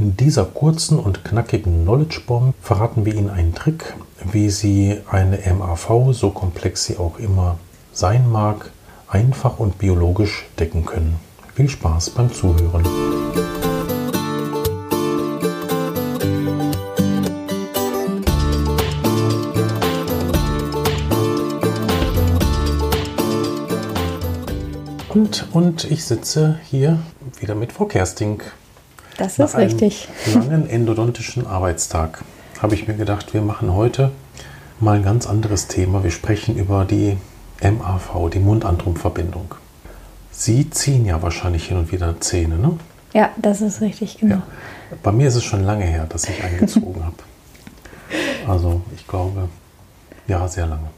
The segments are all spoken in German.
In dieser kurzen und knackigen Knowledge Bomb verraten wir Ihnen einen Trick, wie Sie eine MAV, so komplex sie auch immer sein mag, einfach und biologisch decken können. Viel Spaß beim Zuhören. Und, und ich sitze hier wieder mit Frau Kersting. Das ist Nach richtig. Einem langen endodontischen Arbeitstag habe ich mir gedacht, wir machen heute mal ein ganz anderes Thema. Wir sprechen über die MAV, die Mund-Antrum-Verbindung. Sie ziehen ja wahrscheinlich hin und wieder Zähne, ne? Ja, das ist richtig, genau. Ja. Bei mir ist es schon lange her, dass ich eingezogen habe. Also ich glaube, ja, sehr lange.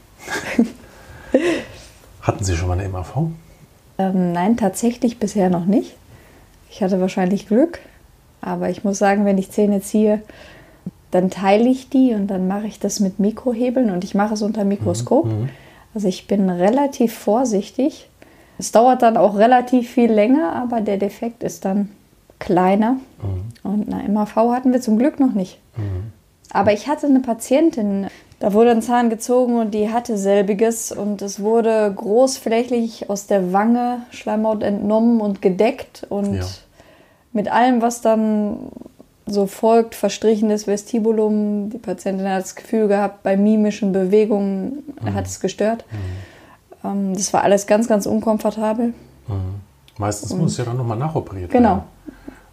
Hatten Sie schon mal eine MAV? Ähm, nein, tatsächlich bisher noch nicht. Ich hatte wahrscheinlich Glück, aber ich muss sagen, wenn ich Zähne ziehe, dann teile ich die und dann mache ich das mit Mikrohebeln und ich mache es unter Mikroskop. Mhm. mhm. Also ich bin relativ vorsichtig. Es dauert dann auch relativ viel länger, aber der Defekt ist dann kleiner. Mhm. Und eine MAV hatten wir zum Glück noch nicht. Mhm. Aber ich hatte eine Patientin, da wurde ein Zahn gezogen und die hatte selbiges und es wurde großflächig aus der Wange Schleimhaut entnommen und gedeckt und ja. Mit allem, was dann so folgt, verstrichenes Vestibulum. Die Patientin hat das Gefühl gehabt, bei mimischen Bewegungen mhm. hat es gestört. Mhm. Ähm, das war alles ganz, ganz unkomfortabel. Mhm. Meistens und muss es ja dann nochmal nachoperiert genau.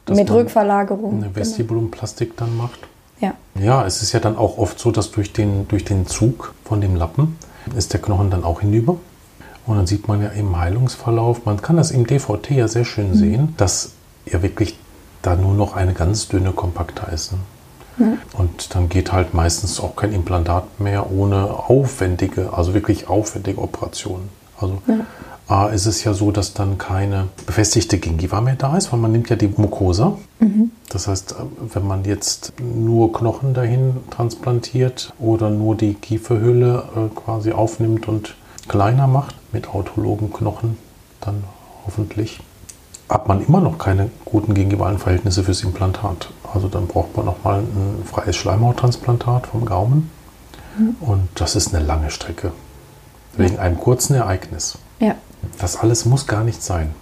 werden. Mit Rückverlagerung. Eine genau. Vestibulumplastik dann macht. Ja. Ja, es ist ja dann auch oft so, dass durch den, durch den Zug von dem Lappen ist der Knochen dann auch hinüber. Und dann sieht man ja im Heilungsverlauf, man kann das im DVT ja sehr schön mhm. sehen, dass ja wirklich da nur noch eine ganz dünne Kompakta ist. Ne? Mhm. Und dann geht halt meistens auch kein Implantat mehr ohne aufwendige, also wirklich aufwendige Operationen. Also ja. A ist es ja so, dass dann keine befestigte Gingiva mehr da ist, weil man nimmt ja die Mucosa. Mhm. Das heißt, wenn man jetzt nur Knochen dahin transplantiert oder nur die Kieferhülle äh, quasi aufnimmt und kleiner macht mit autologen Knochen, dann hoffentlich hat man immer noch keine guten gingivalen Verhältnisse fürs Implantat. Also dann braucht man nochmal ein freies Schleimhauttransplantat vom Gaumen. Mhm. Und das ist eine lange Strecke. Wegen ja. einem kurzen Ereignis. Ja. Das alles muss gar nicht sein.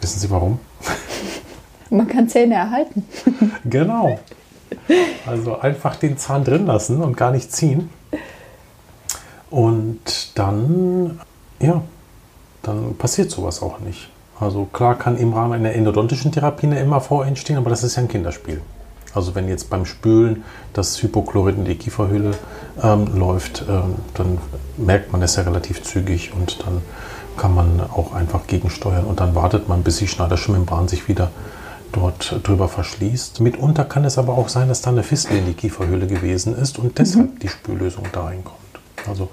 Wissen Sie warum? Man kann Zähne erhalten. genau. Also einfach den Zahn drin lassen und gar nicht ziehen. Und dann, ja, dann passiert sowas auch nicht. Also klar kann im Rahmen einer endodontischen Therapie eine MAV entstehen, aber das ist ja ein Kinderspiel. Also wenn jetzt beim Spülen das Hypochlorid in die Kieferhülle ähm, läuft, ähm, dann merkt man das ja relativ zügig und dann kann man auch einfach gegensteuern und dann wartet man, bis die Schneidersche Membran sich wieder dort drüber verschließt. Mitunter kann es aber auch sein, dass da eine Fistel in die Kieferhülle gewesen ist und deshalb mhm. die Spüllösung da reinkommt. Also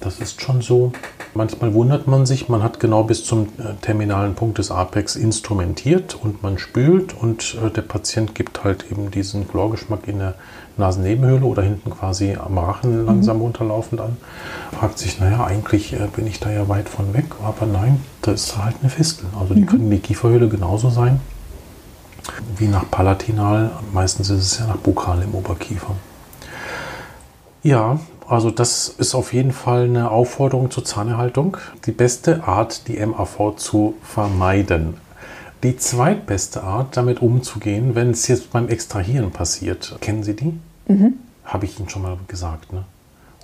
das ist schon so. Manchmal wundert man sich, man hat genau bis zum äh, terminalen Punkt des Apex instrumentiert und man spült und äh, der Patient gibt halt eben diesen Chlorgeschmack in der Nasennebenhöhle oder hinten quasi am Rachen langsam mhm. runterlaufend an. Fragt sich, naja, eigentlich äh, bin ich da ja weit von weg, aber nein, da ist halt eine Fistel. Also die mhm. kann in die Kieferhöhle genauso sein wie nach Palatinal. Meistens ist es ja nach Bukal im Oberkiefer. Ja, also das ist auf jeden Fall eine Aufforderung zur Zahnerhaltung. Die beste Art, die MAV zu vermeiden. Die zweitbeste Art, damit umzugehen, wenn es jetzt beim Extrahieren passiert. Kennen Sie die? Mhm. Habe ich Ihnen schon mal gesagt, ne?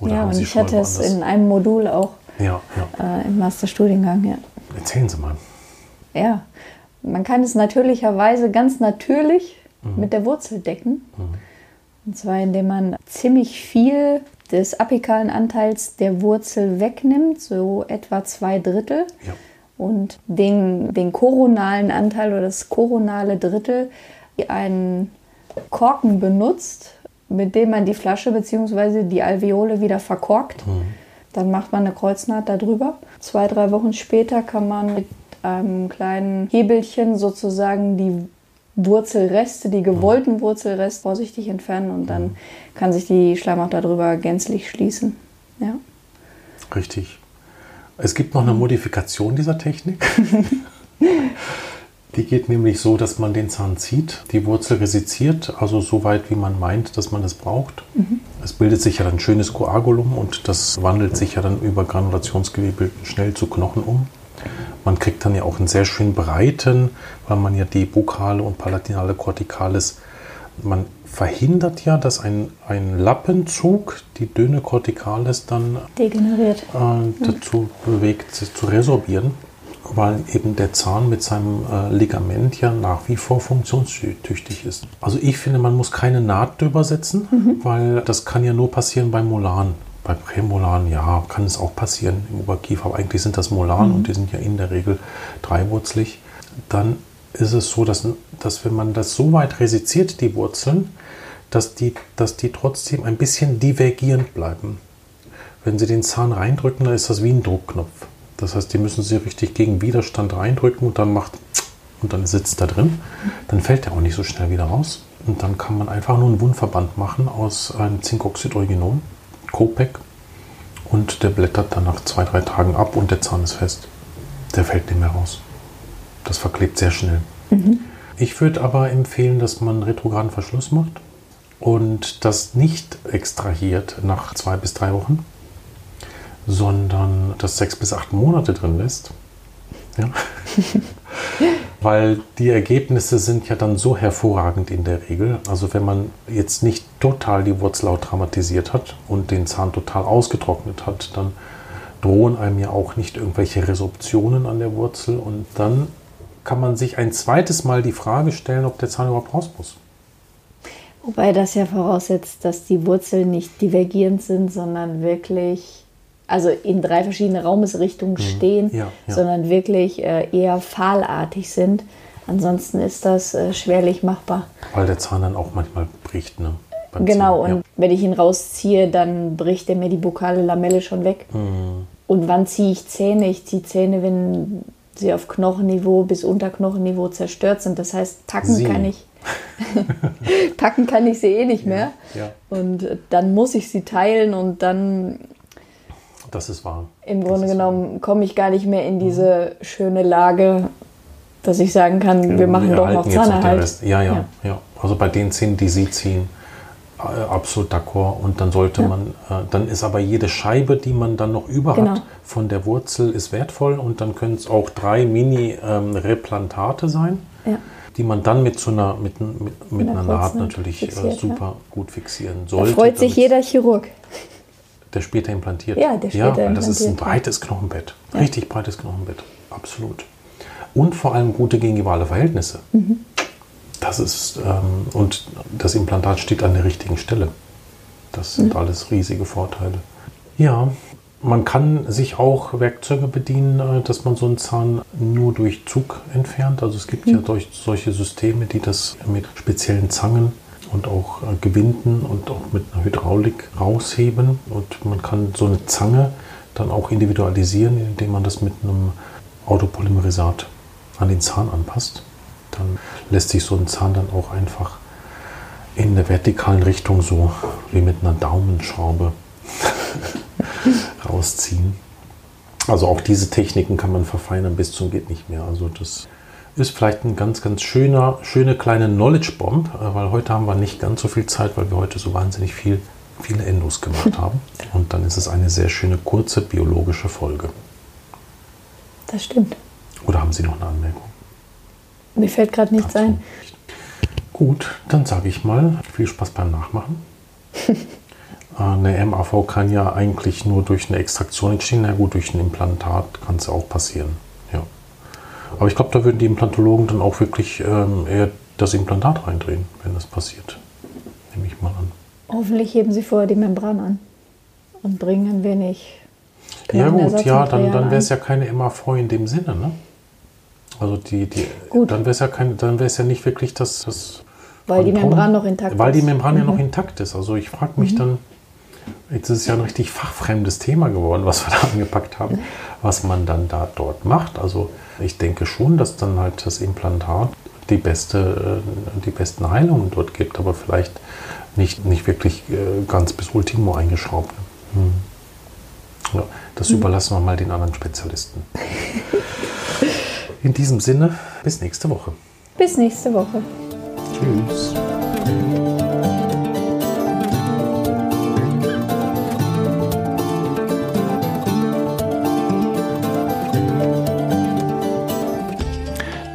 Oder ja, und ich hatte es in einem Modul auch ja, ja. Äh, im Masterstudiengang, ja. Erzählen Sie mal. Ja, man kann es natürlicherweise ganz natürlich mhm. mit der Wurzel decken. Mhm. Und zwar indem man ziemlich viel des apikalen Anteils der Wurzel wegnimmt, so etwa zwei Drittel. Ja. Und den, den koronalen Anteil oder das koronale Drittel einen Korken benutzt, mit dem man die Flasche bzw. die Alveole wieder verkorkt. Mhm. Dann macht man eine Kreuznaht darüber. Zwei, drei Wochen später kann man mit einem kleinen Hebelchen sozusagen die Wurzelreste, die gewollten Wurzelreste vorsichtig entfernen und dann mhm. kann sich die Schleimhaut darüber gänzlich schließen. Ja. Richtig. Es gibt noch eine Modifikation dieser Technik. Die geht nämlich so, dass man den Zahn zieht, die Wurzel resiziert, also so weit, wie man meint, dass man es braucht. Mhm. Es bildet sich ja dann ein schönes Koagulum und das wandelt sich ja dann über Granulationsgewebe schnell zu Knochen um. Man kriegt dann ja auch einen sehr schön breiten, weil man ja die bukale und palatinale Kortikalis, man verhindert ja, dass ein, ein Lappenzug die dünne Kortikalis dann degeneriert äh, dazu bewegt, sich zu resorbieren weil eben der Zahn mit seinem äh, Ligament ja nach wie vor funktionstüchtig ist. Also ich finde, man muss keine Naht drüber setzen, mhm. weil das kann ja nur passieren bei Molaren. Bei Prämolaren, ja, kann es auch passieren im Oberkiefer, aber eigentlich sind das Molaren mhm. und die sind ja in der Regel dreiwurzlig. Dann ist es so, dass, dass wenn man das so weit resiziert, die Wurzeln, dass die, dass die trotzdem ein bisschen divergierend bleiben. Wenn Sie den Zahn reindrücken, dann ist das wie ein Druckknopf. Das heißt, die müssen sie richtig gegen Widerstand reindrücken und dann macht und dann sitzt da drin. Dann fällt der auch nicht so schnell wieder raus. Und dann kann man einfach nur einen Wundverband machen aus einem Zinkoxideuginon, Copec. Und der blättert dann nach zwei, drei Tagen ab und der Zahn ist fest. Der fällt nicht mehr raus. Das verklebt sehr schnell. Mhm. Ich würde aber empfehlen, dass man retrograden Verschluss macht und das nicht extrahiert nach zwei bis drei Wochen, sondern das sechs bis acht Monate drin lässt. Ja. Weil die Ergebnisse sind ja dann so hervorragend in der Regel. Also wenn man jetzt nicht total die Wurzelhaut traumatisiert hat und den Zahn total ausgetrocknet hat, dann drohen einem ja auch nicht irgendwelche Resorptionen an der Wurzel und dann kann man sich ein zweites Mal die Frage stellen, ob der Zahn überhaupt raus muss. Wobei das ja voraussetzt, dass die Wurzeln nicht divergierend sind, sondern wirklich also in drei verschiedene Raumesrichtungen mhm. stehen, ja, ja. sondern wirklich äh, eher fahlartig sind. Ansonsten ist das äh, schwerlich machbar. Weil der Zahn dann auch manchmal bricht, ne? genau, Ziehen, und ja. wenn ich ihn rausziehe, dann bricht er mir die bukale Lamelle schon weg. Mhm. Und wann ziehe ich Zähne? Ich ziehe Zähne, wenn sie auf Knochenniveau bis Unterknochenniveau zerstört sind. Das heißt, packen sie. kann ich. packen kann ich sie eh nicht mehr. Ja, ja. Und dann muss ich sie teilen und dann das ist wahr. Im das Grunde genommen komme ich gar nicht mehr in diese mhm. schöne Lage, dass ich sagen kann, genau, wir machen wir doch noch Zahnerhalt. Ja, ja, ja, ja. Also bei den Zähnen, die Sie ziehen, äh, absolut d'accord. Und dann sollte ja. man, äh, dann ist aber jede Scheibe, die man dann noch über genau. hat von der Wurzel, ist wertvoll. Und dann können es auch drei Mini-Replantate ähm, sein. Ja die man dann mit so einer, mit, mit, mit einer Naht natürlich äh, fixiert, super ja. gut fixieren sollte. Da freut sich jeder Chirurg. Der später implantiert. Ja, der später ja, implantiert. Das ist ein breites Knochenbett. Ja. Richtig breites Knochenbett. Absolut. Und vor allem gute gingivale Verhältnisse. Mhm. Das ist, ähm, und das Implantat steht an der richtigen Stelle. Das sind mhm. alles riesige Vorteile. Ja, man kann sich auch Werkzeuge bedienen, äh, dass man so einen Zahn nur durch Zug entfernt. Also es gibt mhm. ja solche Systeme, die das mit speziellen Zangen und auch äh, gewinden und auch mit einer Hydraulik rausheben. Und man kann so eine Zange dann auch individualisieren, indem man das mit einem Autopolymerisat an den Zahn anpasst. Dann lässt sich so ein Zahn dann auch einfach in der vertikalen Richtung so wie mit einer Daumenschraube rausziehen. Also auch diese Techniken kann man verfeinern bis zum geht nicht mehr. Also das ist vielleicht ein ganz, ganz schöner, schöne kleine Knowledge Bomb, äh, weil heute haben wir nicht ganz so viel Zeit, weil wir heute so wahnsinnig viel, viele Endos gemacht haben. Und dann ist es eine sehr schöne, kurze biologische Folge. Das stimmt. Oder haben Sie noch eine Anmerkung? Mir fällt gerade nichts ein. Nicht. Gut, dann sage ich mal, viel Spaß beim Nachmachen. Äh, eine MAV kann ja eigentlich nur durch eine Extraktion entstehen. Na gut, durch ein Implantat kann es auch passieren. Aber ich glaube, da würden die Implantologen dann auch wirklich ähm, eher das Implantat reindrehen, wenn das passiert. Nehme ich mal an. Hoffentlich heben sie vorher die Membran an und bringen ein wenig. Ja gut, ja, dann, dann wäre es ja keine MAV in dem Sinne, ne? Also die, die gut. dann wäre es ja kein, dann wäre es ja nicht wirklich das, das weil die Membran noch intakt weil ist. Weil die Membran mhm. ja noch intakt ist. Also ich frage mich mhm. dann, jetzt ist es ja ein richtig fachfremdes Thema geworden, was wir da angepackt haben, was man dann da dort macht. Also ich denke schon, dass dann halt das Implantat die, beste, äh, die besten Heilungen dort gibt, aber vielleicht nicht, nicht wirklich äh, ganz bis Ultimo eingeschraubt. Hm. Ja, das hm. überlassen wir mal den anderen Spezialisten. In diesem Sinne, bis nächste Woche. Bis nächste Woche. Tschüss.